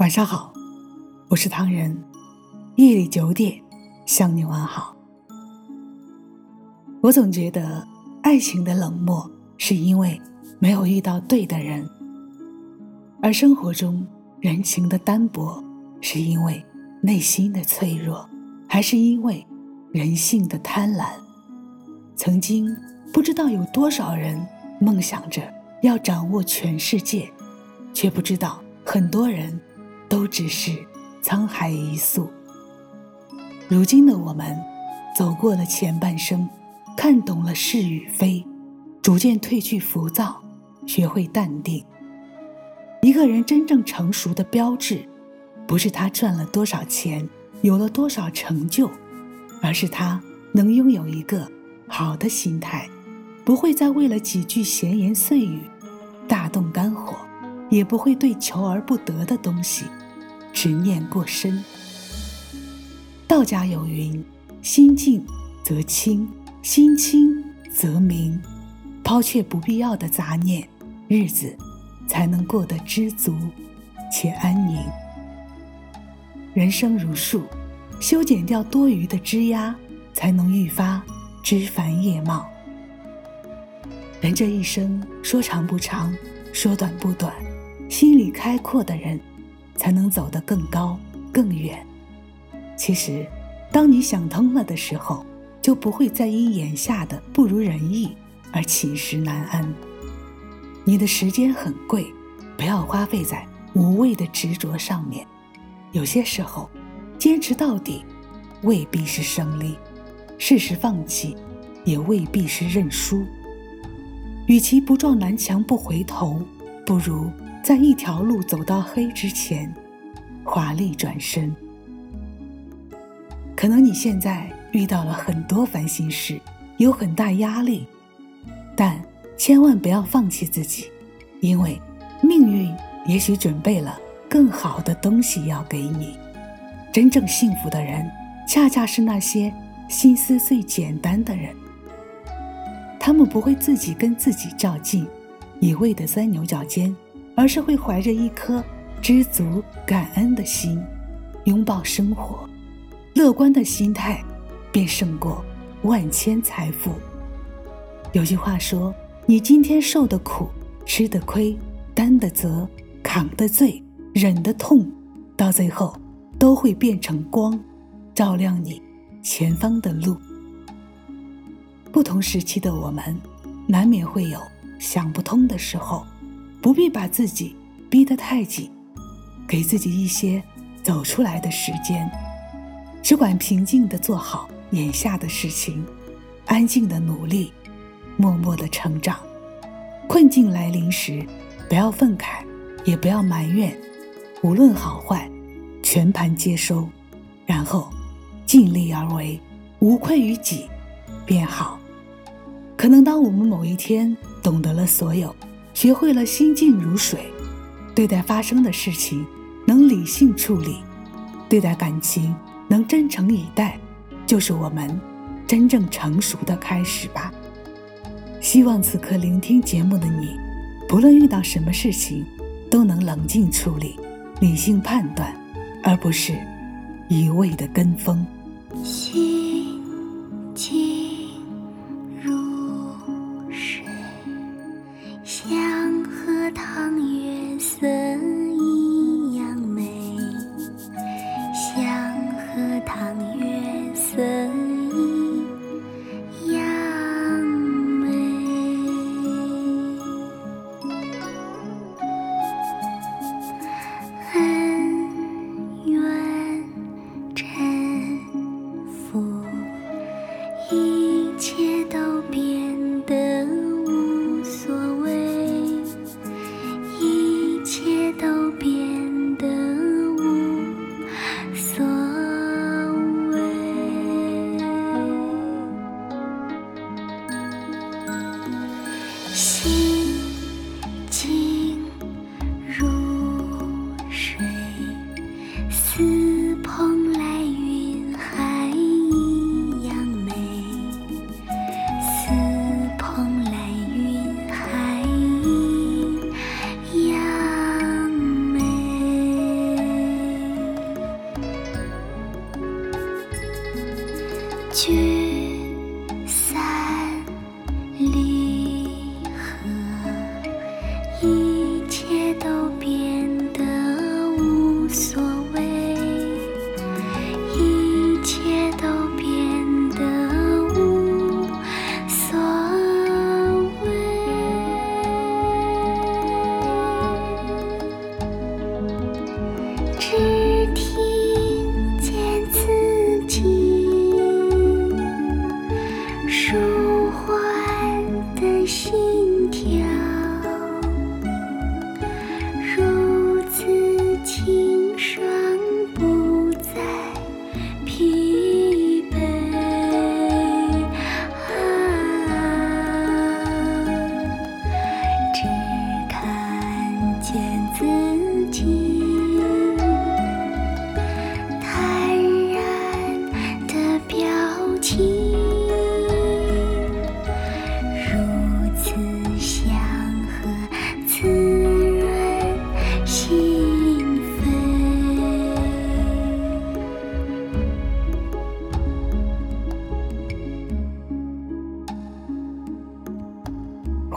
晚上好，我是唐人。夜里九点向你问好。我总觉得爱情的冷漠是因为没有遇到对的人，而生活中人情的单薄是因为内心的脆弱，还是因为人性的贪婪？曾经不知道有多少人梦想着要掌握全世界，却不知道很多人。都只是沧海一粟。如今的我们，走过了前半生，看懂了是与非，逐渐褪去浮躁，学会淡定。一个人真正成熟的标志，不是他赚了多少钱，有了多少成就，而是他能拥有一个好的心态，不会再为了几句闲言碎语大动肝火，也不会对求而不得的东西。执念过深。道家有云：“心静则清，心清则明。”抛却不必要的杂念，日子才能过得知足且安宁。人生如树，修剪掉多余的枝丫，才能愈发枝繁叶茂。人这一生，说长不长，说短不短，心里开阔的人。才能走得更高更远。其实，当你想通了的时候，就不会再因眼下的不如人意而寝食难安。你的时间很贵，不要花费在无谓的执着上面。有些时候，坚持到底未必是胜利，适时放弃也未必是认输。与其不撞南墙不回头，不如。在一条路走到黑之前，华丽转身。可能你现在遇到了很多烦心事，有很大压力，但千万不要放弃自己，因为命运也许准备了更好的东西要给你。真正幸福的人，恰恰是那些心思最简单的人。他们不会自己跟自己较劲，一味的钻牛角尖。而是会怀着一颗知足感恩的心，拥抱生活，乐观的心态，便胜过万千财富。有句话说：“你今天受的苦、吃的亏、担的责、扛的罪、忍的痛，到最后都会变成光，照亮你前方的路。”不同时期的我们，难免会有想不通的时候。不必把自己逼得太紧，给自己一些走出来的时间，只管平静地做好眼下的事情，安静的努力，默默的成长。困境来临时，不要愤慨，也不要埋怨，无论好坏，全盘接收，然后尽力而为，无愧于己，便好。可能当我们某一天懂得了所有。学会了心静如水，对待发生的事情能理性处理，对待感情能真诚以待，就是我们真正成熟的开始吧。希望此刻聆听节目的你，不论遇到什么事情，都能冷静处理，理性判断，而不是一味的跟风。聚散离合，一切都变是